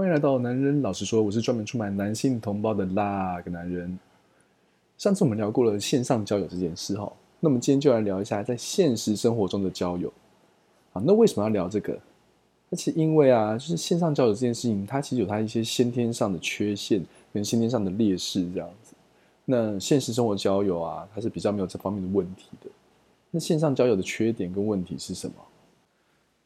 欢迎来到男人老实说，我是专门出卖男性同胞的那个男人。上次我们聊过了线上交友这件事哈，那么今天就来聊一下在现实生活中的交友。好，那为什么要聊这个？那其实因为啊，就是线上交友这件事情，它其实有它一些先天上的缺陷跟先天上的劣势这样子。那现实生活交友啊，它是比较没有这方面的问题的。那线上交友的缺点跟问题是什么？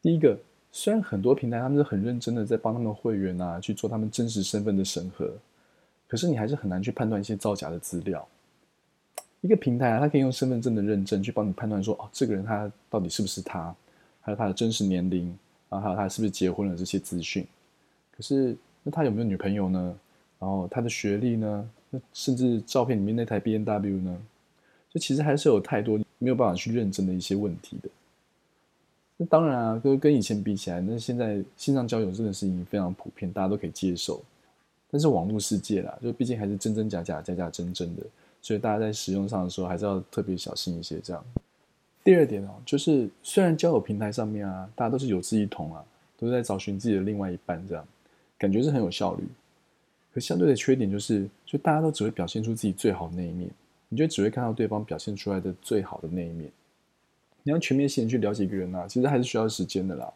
第一个，虽然很多平台他们是很认真的在帮他们会员啊去做他们真实身份的审核，可是你还是很难去判断一些造假的资料。一个平台啊，它可以用身份证的认证去帮你判断说，哦，这个人他到底是不是他，还有他的真实年龄，然后还有他是不是结婚了这些资讯。可是那他有没有女朋友呢？然后他的学历呢？那甚至照片里面那台 B N W 呢？就其实还是有太多没有办法去认证的一些问题的。那当然啊，跟跟以前比起来，那现在线上交友真的是已经非常普遍，大家都可以接受。但是网络世界啦，就毕竟还是真真假假、假假真真的，所以大家在使用上的时候还是要特别小心一些。这样。第二点哦，就是虽然交友平台上面啊，大家都是有志一同啊，都是在找寻自己的另外一半，这样感觉是很有效率。可相对的缺点就是，就大家都只会表现出自己最好的那一面，你就只会看到对方表现出来的最好的那一面。你要全面性去了解一个人啊，其实还是需要时间的啦。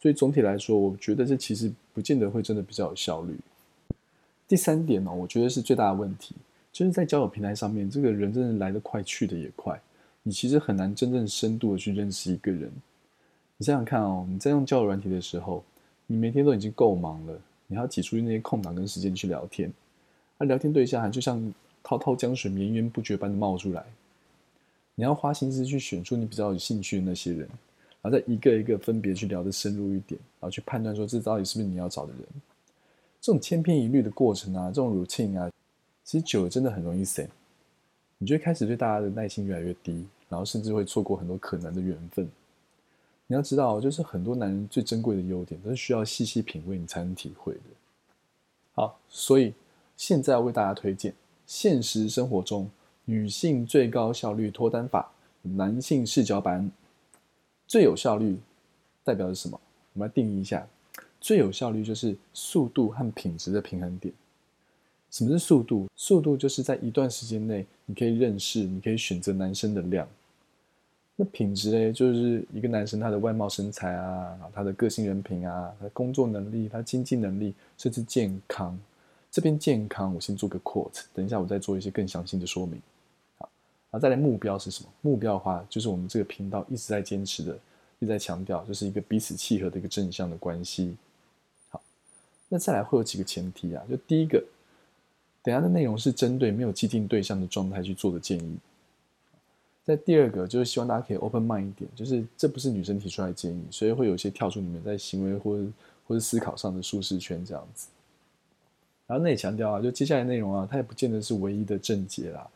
所以总体来说，我觉得这其实不见得会真的比较有效率。第三点呢，我觉得是最大的问题，就是在交友平台上面，这个人真的来得快，去的也快，你其实很难真正深度的去认识一个人。你想想看哦，你在用交友软体的时候，你每天都已经够忙了，你还要挤出去那些空档跟时间去聊天，而聊天对象还就像滔滔江水绵延不绝般的冒出来。你要花心思去选出你比较有兴趣的那些人，然后再一个一个分别去聊得深入一点，然后去判断说这到底是不是你要找的人。这种千篇一律的过程啊，这种 routine 啊，其实久了真的很容易散。你就会开始对大家的耐心越来越低，然后甚至会错过很多可能的缘分。你要知道，就是很多男人最珍贵的优点，都是需要细细品味你才能体会的。好，所以现在要为大家推荐现实生活中。女性最高效率脱单法，男性视角版，最有效率代表是什么？我们来定义一下，最有效率就是速度和品质的平衡点。什么是速度？速度就是在一段时间内，你可以认识，你可以选择男生的量。那品质呢？就是一个男生他的外貌身材啊，他的个性人品啊，他的工作能力，他经济能力，甚至健康。这边健康，我先做个 quote，等一下我再做一些更详细的说明。然后再来目标是什么？目标的话，就是我们这个频道一直在坚持的，一直在强调，就是一个彼此契合的一个正向的关系。好，那再来会有几个前提啊？就第一个，等下的内容是针对没有既定对象的状态去做的建议。在第二个，就是希望大家可以 open mind 一点，就是这不是女生提出来的建议，所以会有一些跳出你们在行为或者或者思考上的舒适圈这样子。然后那也强调啊，就接下来内容啊，它也不见得是唯一的症结啦。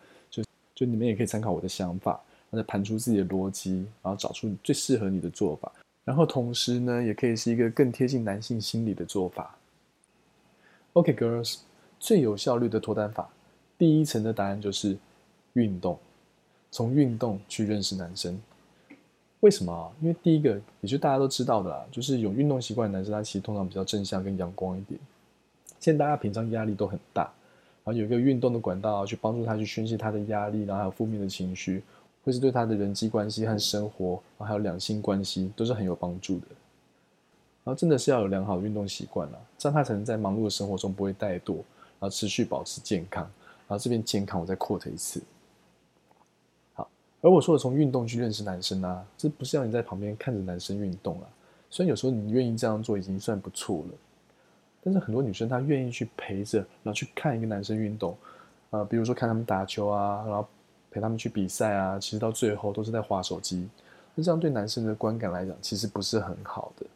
就你们也可以参考我的想法，然后再盘出自己的逻辑，然后找出最适合你的做法。然后同时呢，也可以是一个更贴近男性心理的做法。OK，girls，最有效率的脱单法，第一层的答案就是运动。从运动去认识男生，为什么？因为第一个，也就大家都知道的啦，就是有运动习惯的男生，他其实通常比较正向跟阳光一点。现在大家平常压力都很大。然后有一个运动的管道去帮助他去宣泄他的压力，然后还有负面的情绪，或是对他的人际关系和生活，还有两性关系都是很有帮助的。然后真的是要有良好的运动习惯了，这样他才能在忙碌的生活中不会怠惰，然后持续保持健康。然后这边健康，我再 quote 一次。好，而我说的从运动去认识男生啊，这不是要你在旁边看着男生运动啊，虽然有时候你愿意这样做已经算不错了。但是很多女生她愿意去陪着，然后去看一个男生运动，呃，比如说看他们打球啊，然后陪他们去比赛啊，其实到最后都是在划手机。那这样对男生的观感来讲，其实不是很好的。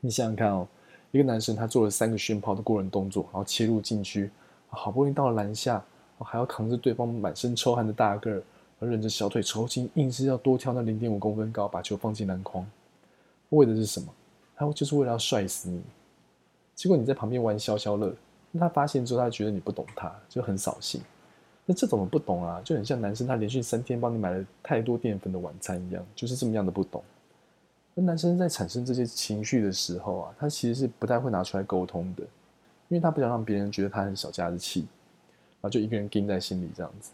你想想看哦，一个男生他做了三个炫炮的过人动作，然后切入禁区，好不容易到了篮下，还要扛着对方满身臭汗的大个儿，而忍着小腿抽筋，硬是要多跳那零点五公分高，把球放进篮筐，为的是什么？他就是为了要帅死你。结果你在旁边玩消消乐，那他发现之后，他觉得你不懂他，就很扫兴。那这怎么不懂啊？就很像男生他连续三天帮你买了太多淀粉的晚餐一样，就是这么样的不懂。那男生在产生这些情绪的时候啊，他其实是不太会拿出来沟通的，因为他不想让别人觉得他很小家子气，然后就一个人盯在心里这样子。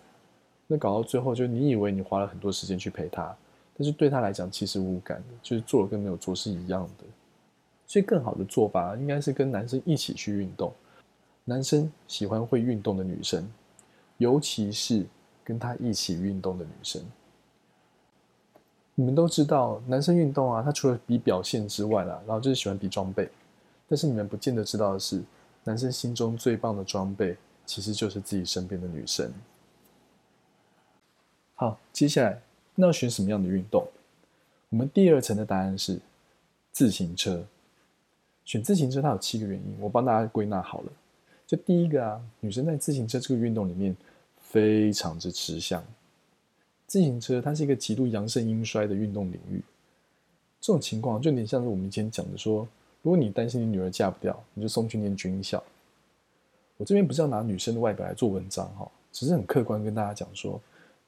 那搞到最后，就你以为你花了很多时间去陪他，但是对他来讲其实无感的，就是做了跟没有做是一样的。所以更好的做法应该是跟男生一起去运动。男生喜欢会运动的女生，尤其是跟他一起运动的女生。你们都知道，男生运动啊，他除了比表现之外啦，然后就是喜欢比装备。但是你们不见得知道的是，男生心中最棒的装备，其实就是自己身边的女生。好，接下来那要选什么样的运动？我们第二层的答案是自行车。选自行车，它有七个原因，我帮大家归纳好了。就第一个啊，女生在自行车这个运动里面非常之吃香。自行车它是一个极度阳盛阴衰的运动领域，这种情况就有点像是我们以前讲的说，如果你担心你女儿嫁不掉，你就送去念军校。我这边不是要拿女生的外表来做文章哈，只是很客观跟大家讲说，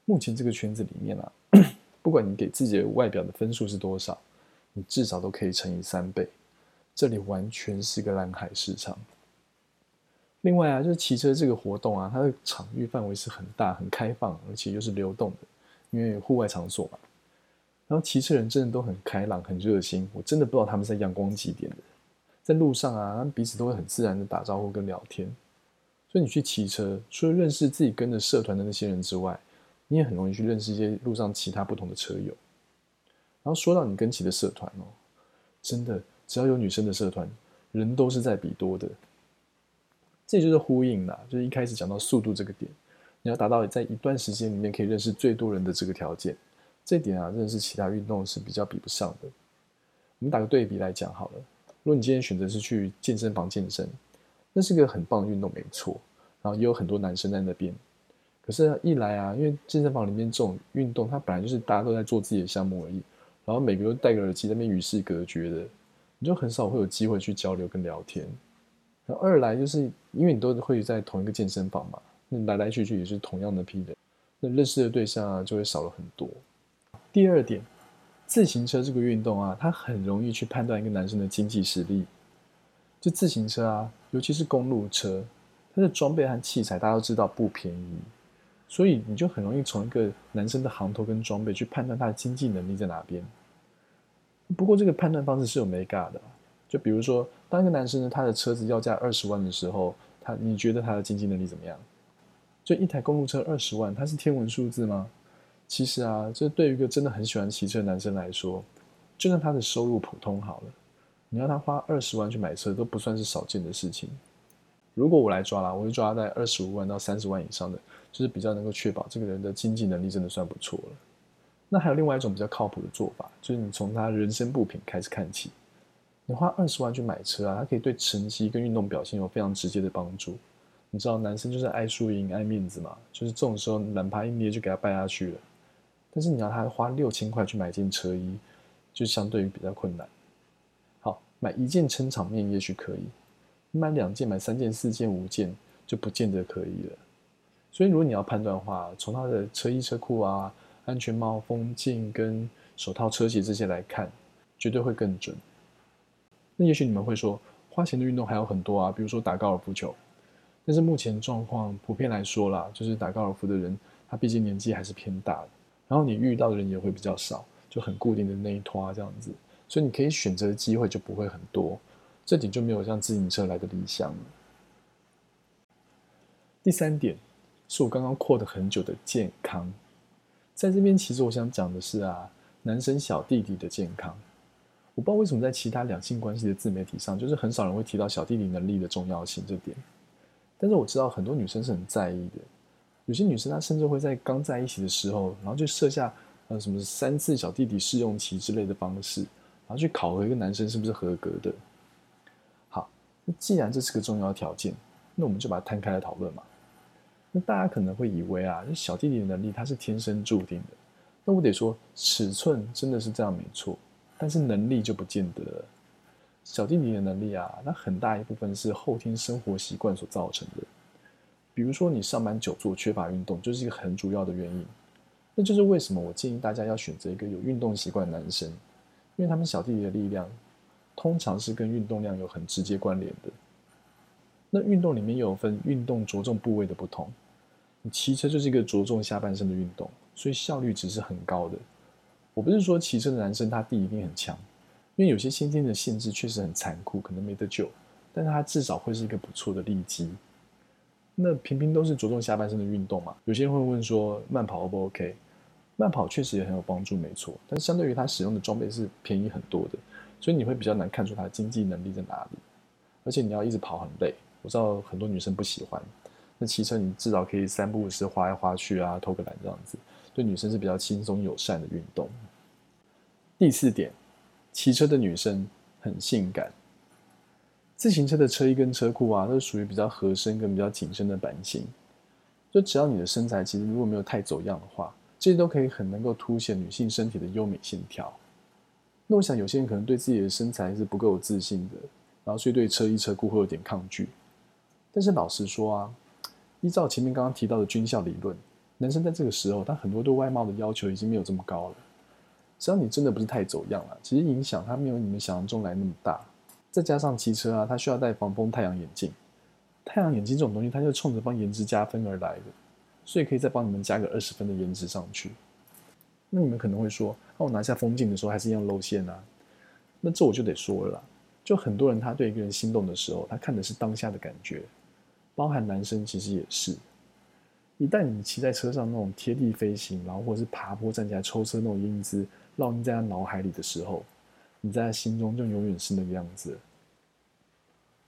目前这个圈子里面啊，不管你给自己的外表的分数是多少，你至少都可以乘以三倍，这里完全是个蓝海市场。另外啊，就是骑车这个活动啊，它的场域范围是很大、很开放，而且又是流动的，因为户外场所嘛。然后骑车人真的都很开朗、很热心，我真的不知道他们在阳光几点的，在路上啊，他们彼此都会很自然的打招呼跟聊天。所以你去骑车，除了认识自己跟着社团的那些人之外，你也很容易去认识一些路上其他不同的车友。然后说到你跟骑的社团哦，真的只要有女生的社团，人都是在比多的。这就是呼应啦，就是一开始讲到速度这个点，你要达到在一段时间里面可以认识最多人的这个条件，这点啊，认识其他运动是比较比不上的。我们打个对比来讲好了，如果你今天选择是去健身房健身，那是个很棒的运动，没错，然后也有很多男生在那边。可是，一来啊，因为健身房里面这种运动，它本来就是大家都在做自己的项目而已，然后每个人戴个耳机在那边与世隔绝的，你就很少会有机会去交流跟聊天。二来就是因为你都会在同一个健身房嘛，那来来去去也是同样的批人，那认识的对象啊就会少了很多。第二点，自行车这个运动啊，它很容易去判断一个男生的经济实力。就自行车啊，尤其是公路车，它的装备和器材大家都知道不便宜，所以你就很容易从一个男生的行头跟装备去判断他的经济能力在哪边。不过这个判断方式是有没尬的。就比如说，当一个男生呢，他的车子要价二十万的时候，他你觉得他的经济能力怎么样？就一台公路车二十万，它是天文数字吗？其实啊，这对于一个真的很喜欢骑车的男生来说，就算他的收入普通好了，你要他花二十万去买车都不算是少见的事情。如果我来抓啦，我会抓在二十五万到三十万以上的，就是比较能够确保这个人的经济能力真的算不错了。那还有另外一种比较靠谱的做法，就是你从他人生部品开始看起。你花二十万去买车啊，它可以对成绩跟运动表现有非常直接的帮助。你知道男生就是爱输赢、爱面子嘛，就是这种时候懒趴一捏就给他败下去了。但是你要他花六千块去买件车衣，就相对于比较困难。好，买一件撑场面也许可以，你买两件、买三件、四件、五件就不见得可以了。所以如果你要判断的话，从他的车衣、车库啊、安全帽、风镜跟手套、车鞋这些来看，绝对会更准。那也许你们会说，花钱的运动还有很多啊，比如说打高尔夫球。但是目前状况普遍来说啦，就是打高尔夫的人，他毕竟年纪还是偏大的，然后你遇到的人也会比较少，就很固定的那一拖这样子，所以你可以选择的机会就不会很多，这点就没有像自行车来的理想了。第三点，是我刚刚扩的很久的健康，在这边其实我想讲的是啊，男生小弟弟的健康。我不知道为什么在其他两性关系的自媒体上，就是很少人会提到小弟弟能力的重要性这点。但是我知道很多女生是很在意的，有些女生她甚至会在刚在一起的时候，然后就设下呃什么三次小弟弟试用期之类的方式，然后去考核一个男生是不是合格的。好，那既然这是个重要条件，那我们就把它摊开来讨论嘛。那大家可能会以为啊，小弟弟的能力他是天生注定的，那我得说尺寸真的是这样没错。但是能力就不见得了。小弟弟的能力啊，那很大一部分是后天生活习惯所造成的。比如说你上班久坐，缺乏运动，就是一个很主要的原因。那就是为什么我建议大家要选择一个有运动习惯的男生，因为他们小弟弟的力量通常是跟运动量有很直接关联的。那运动里面又有分运动着重部位的不同，骑车就是一个着重下半身的运动，所以效率值是很高的。我不是说骑车的男生他地一定很强，因为有些先天的限制确实很残酷，可能没得救，但是他至少会是一个不错的利基。那平平都是着重下半身的运动嘛？有些人会问说慢跑 O 不 OK？慢跑确实也很有帮助，没错。但相对于他使用的装备是便宜很多的，所以你会比较难看出他的经济能力在哪里。而且你要一直跑很累，我知道很多女生不喜欢。那骑车你至少可以三步五时滑来滑去啊，偷个懒这样子，对女生是比较轻松友善的运动。第四点，骑车的女生很性感。自行车的车衣跟车裤啊，都属于比较合身跟比较紧身的版型。就只要你的身材其实如果没有太走样的话，这些都可以很能够凸显女性身体的优美线条。那我想有些人可能对自己的身材是不够有自信的，然后所以对车衣车裤会有点抗拒。但是老实说啊，依照前面刚刚提到的军校理论，男生在这个时候，他很多对外貌的要求已经没有这么高了。只要你真的不是太走样了，其实影响他没有你们想象中来那么大。再加上骑车啊，他需要戴防风太阳眼镜。太阳眼镜这种东西，它就冲着帮颜值加分而来的，所以可以再帮你们加个二十分的颜值上去。那你们可能会说，那我拿下风镜的时候还是一样露馅啊？那这我就得说了，就很多人他对一个人心动的时候，他看的是当下的感觉，包含男生其实也是。一旦你骑在车上那种贴地飞行，然后或者是爬坡站起来抽车那种英姿烙印在他脑海里的时候，你在他心中就永远是那个样子。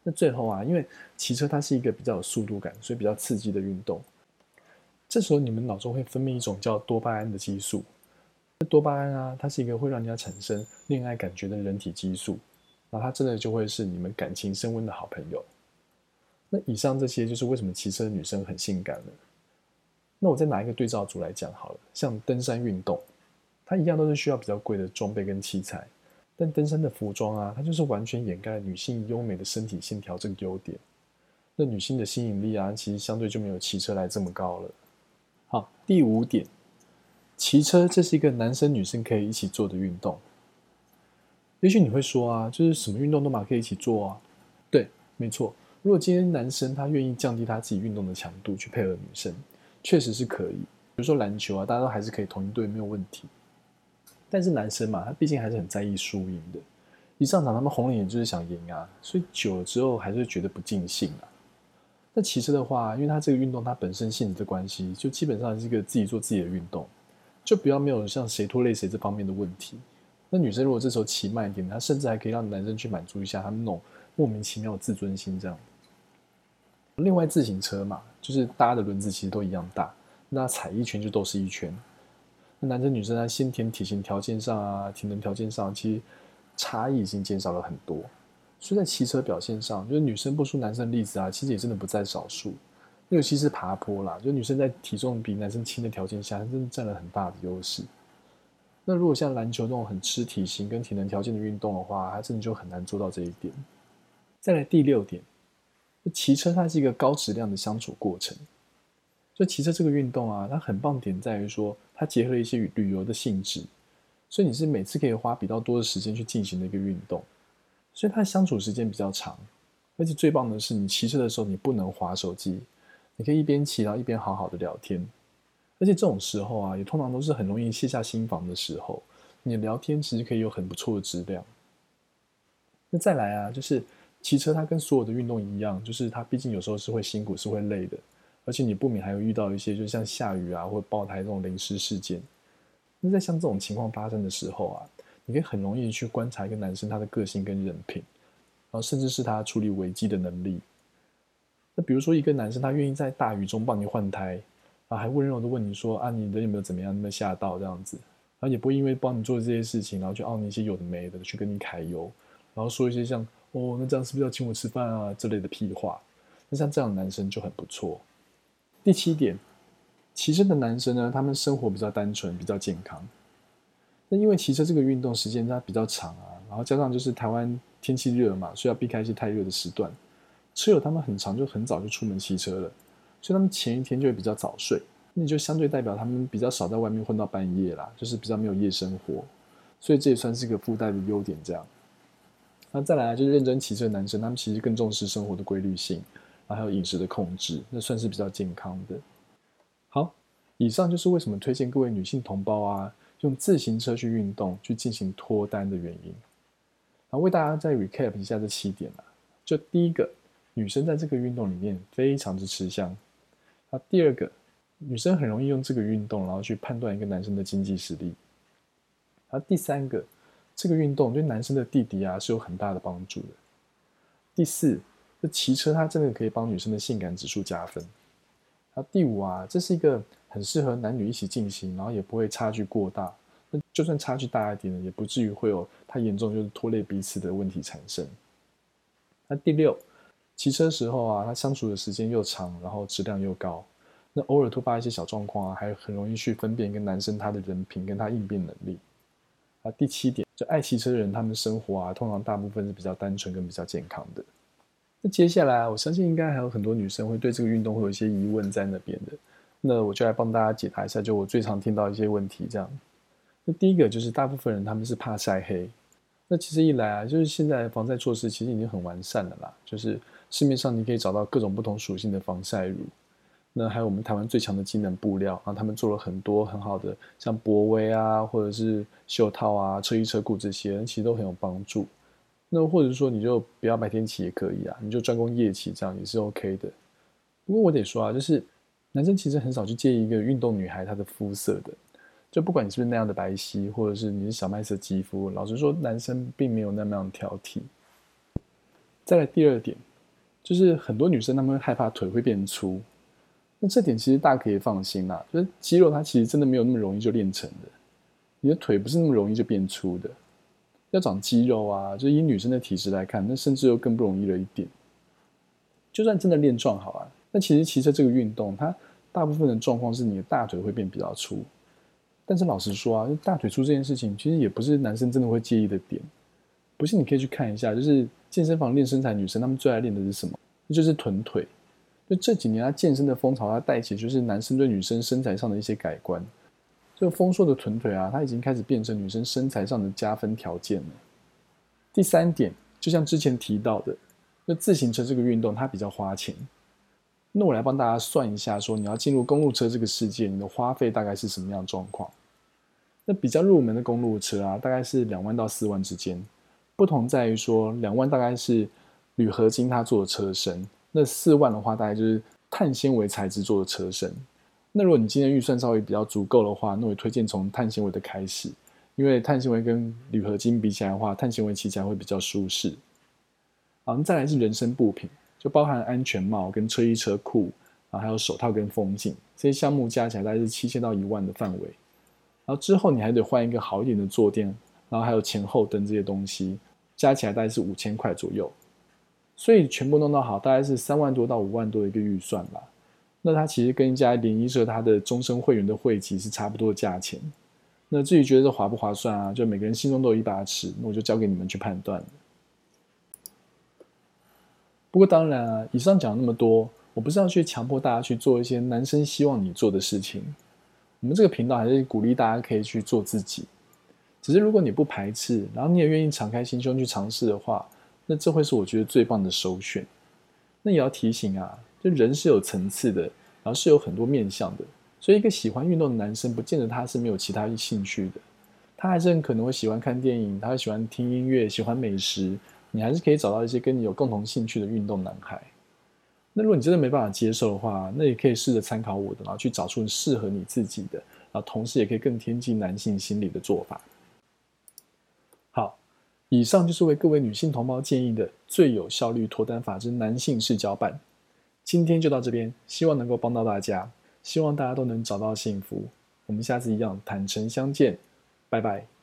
那最后啊，因为骑车它是一个比较有速度感，所以比较刺激的运动。这时候你们脑中会分泌一种叫多巴胺的激素。多巴胺啊，它是一个会让人家产生恋爱感觉的人体激素。然后它真的就会是你们感情升温的好朋友。那以上这些就是为什么骑车的女生很性感了。那我再拿一个对照组来讲好了，像登山运动，它一样都是需要比较贵的装备跟器材。但登山的服装啊，它就是完全掩盖了女性优美的身体线条这个优点。那女性的吸引力啊，其实相对就没有骑车来这么高了。好，第五点，骑车这是一个男生女生可以一起做的运动。也许你会说啊，就是什么运动都嘛可以一起做啊。对，没错。如果今天男生他愿意降低他自己运动的强度去配合女生，确实是可以。比如说篮球啊，大家都还是可以同一队没有问题。但是男生嘛，他毕竟还是很在意输赢的。一上场，他们红了眼就是想赢啊，所以久了之后还是觉得不尽兴啊。那骑车的话，因为他这个运动它本身性质的关系，就基本上是一个自己做自己的运动，就比较没有像谁拖累谁这方面的问题。那女生如果这时候骑慢一点，她甚至还可以让男生去满足一下他们那种莫名其妙的自尊心这样。另外，自行车嘛，就是搭的轮子其实都一样大，那踩一圈就都是一圈。那男生女生在先天体型条件上啊，体能条件上，其实差异已经减少了很多。所以在骑车表现上，就是女生不输男生的例子啊，其实也真的不在少数。尤其是爬坡啦，就女生在体重比男生轻的条件下，真的占了很大的优势。那如果像篮球那种很吃体型跟体能条件的运动的话，她真的就很难做到这一点。再来第六点，骑车它是一个高质量的相处过程。就骑车这个运动啊，它很棒点在于说，它结合了一些旅游的性质，所以你是每次可以花比较多的时间去进行的一个运动，所以它相处时间比较长，而且最棒的是，你骑车的时候你不能划手机，你可以一边骑然后一边好好的聊天，而且这种时候啊，也通常都是很容易卸下心防的时候，你聊天其实可以有很不错的质量。那再来啊，就是骑车它跟所有的运动一样，就是它毕竟有时候是会辛苦，是会累的。而且你不免还有遇到一些，就像下雨啊，或者爆胎这种临时事件。那在像这种情况发生的时候啊，你可以很容易去观察一个男生他的个性跟人品，然后甚至是他处理危机的能力。那比如说一个男生他愿意在大雨中帮你换胎，啊，还温柔的问你说啊，你人有没有怎么样，有没有吓到这样子，然后也不会因为帮你做这些事情，然后就傲你一些有的没的去跟你揩油，然后说一些像哦，那这样是不是要请我吃饭啊之类的屁话。那像这样的男生就很不错。第七点，骑车的男生呢，他们生活比较单纯，比较健康。那因为骑车这个运动时间它比较长啊，然后加上就是台湾天气热嘛，所以要避开一些太热的时段。车友他们很长就很早就出门骑车了，所以他们前一天就会比较早睡。那你就相对代表他们比较少在外面混到半夜啦，就是比较没有夜生活。所以这也算是一个附带的优点。这样，那再来就是认真骑车的男生，他们其实更重视生活的规律性，然后还有饮食的控制，那算是比较健康的。好，以上就是为什么推荐各位女性同胞啊，用自行车去运动去进行脱单的原因。然后为大家再 recap 一下这七点啊，就第一个，女生在这个运动里面非常之吃香。那第二个。女生很容易用这个运动，然后去判断一个男生的经济实力。而第三个，这个运动对男生的弟弟啊是有很大的帮助的。第四，这骑车它真的可以帮女生的性感指数加分。然第五啊，这是一个很适合男女一起进行，然后也不会差距过大。那就算差距大一点呢，也不至于会有太严重就是拖累彼此的问题产生。那第六，骑车时候啊，它相处的时间又长，然后质量又高。那偶尔突发一些小状况啊，还很容易去分辨一个男生他的人品跟他应变能力。啊，第七点，就爱骑车的人，他们生活啊，通常大部分是比较单纯跟比较健康的。那接下来啊，我相信应该还有很多女生会对这个运动会有一些疑问在那边的。那我就来帮大家解答一下，就我最常听到一些问题这样。那第一个就是大部分人他们是怕晒黑。那其实一来啊，就是现在防晒措施其实已经很完善了啦，就是市面上你可以找到各种不同属性的防晒乳。那还有我们台湾最强的机能布料啊，他们做了很多很好的，像博威啊，或者是袖套啊、车衣车裤这些，其实都很有帮助。那或者说你就不要白天骑也可以啊，你就专攻夜骑，这样也是 OK 的。不过我得说啊，就是男生其实很少去介意一个运动女孩她的肤色的，就不管你是不是那样的白皙，或者是你是小麦色肌肤，老实说，男生并没有那么样挑剔。再来第二点，就是很多女生她们害怕腿会变粗。那这点其实大家可以放心啦，就是肌肉它其实真的没有那么容易就练成的，你的腿不是那么容易就变粗的，要长肌肉啊，就以女生的体质来看，那甚至又更不容易了一点。就算真的练壮好啊，那其实骑车这个运动，它大部分的状况是你的大腿会变比较粗，但是老实说啊，大腿粗这件事情其实也不是男生真的会介意的点，不信你可以去看一下，就是健身房练身材女生她们最爱练的是什么？那就是臀腿。就这几年，他健身的风潮，它带起就是男生对女生身材上的一些改观。这个丰硕的臀腿啊，它已经开始变成女生身材上的加分条件了。第三点，就像之前提到的，那自行车这个运动它比较花钱。那我来帮大家算一下，说你要进入公路车这个世界，你的花费大概是什么样状况？那比较入门的公路车啊，大概是两万到四万之间。不同在于说，两万大概是铝合金它做的车身。那四万的话，大概就是碳纤维材质做的车身。那如果你今天预算稍微比较足够的话，那我推荐从碳纤维的开始，因为碳纤维跟铝合金比起来的话，碳纤维骑起来会比较舒适。好，再来是人身部品，就包含安全帽跟车衣车裤，然后，还有手套跟风镜这些项目加起来大概是七千到一万的范围。然后之后你还得换一个好一点的坐垫，然后还有前后灯这些东西，加起来大概是五千块左右。所以全部弄到好，大概是三万多到五万多的一个预算吧。那它其实跟一家联谊社它的终身会员的会籍是差不多价钱。那至于觉得这划不划算啊？就每个人心中都有一把尺，那我就交给你们去判断。不过当然啊，以上讲那么多，我不是要去强迫大家去做一些男生希望你做的事情。我们这个频道还是鼓励大家可以去做自己。只是如果你不排斥，然后你也愿意敞开心胸去尝试的话。那这会是我觉得最棒的首选。那也要提醒啊，就人是有层次的，然后是有很多面向的。所以一个喜欢运动的男生，不见得他是没有其他兴趣的，他还是很可能会喜欢看电影，他会喜欢听音乐，喜欢美食。你还是可以找到一些跟你有共同兴趣的运动男孩。那如果你真的没办法接受的话，那也可以试着参考我的，然后去找出适合你自己的，然后同时也可以更贴近男性心理的做法。以上就是为各位女性同胞建议的最有效率脱单法之男性视角版。今天就到这边，希望能够帮到大家，希望大家都能找到幸福。我们下次一样坦诚相见，拜拜。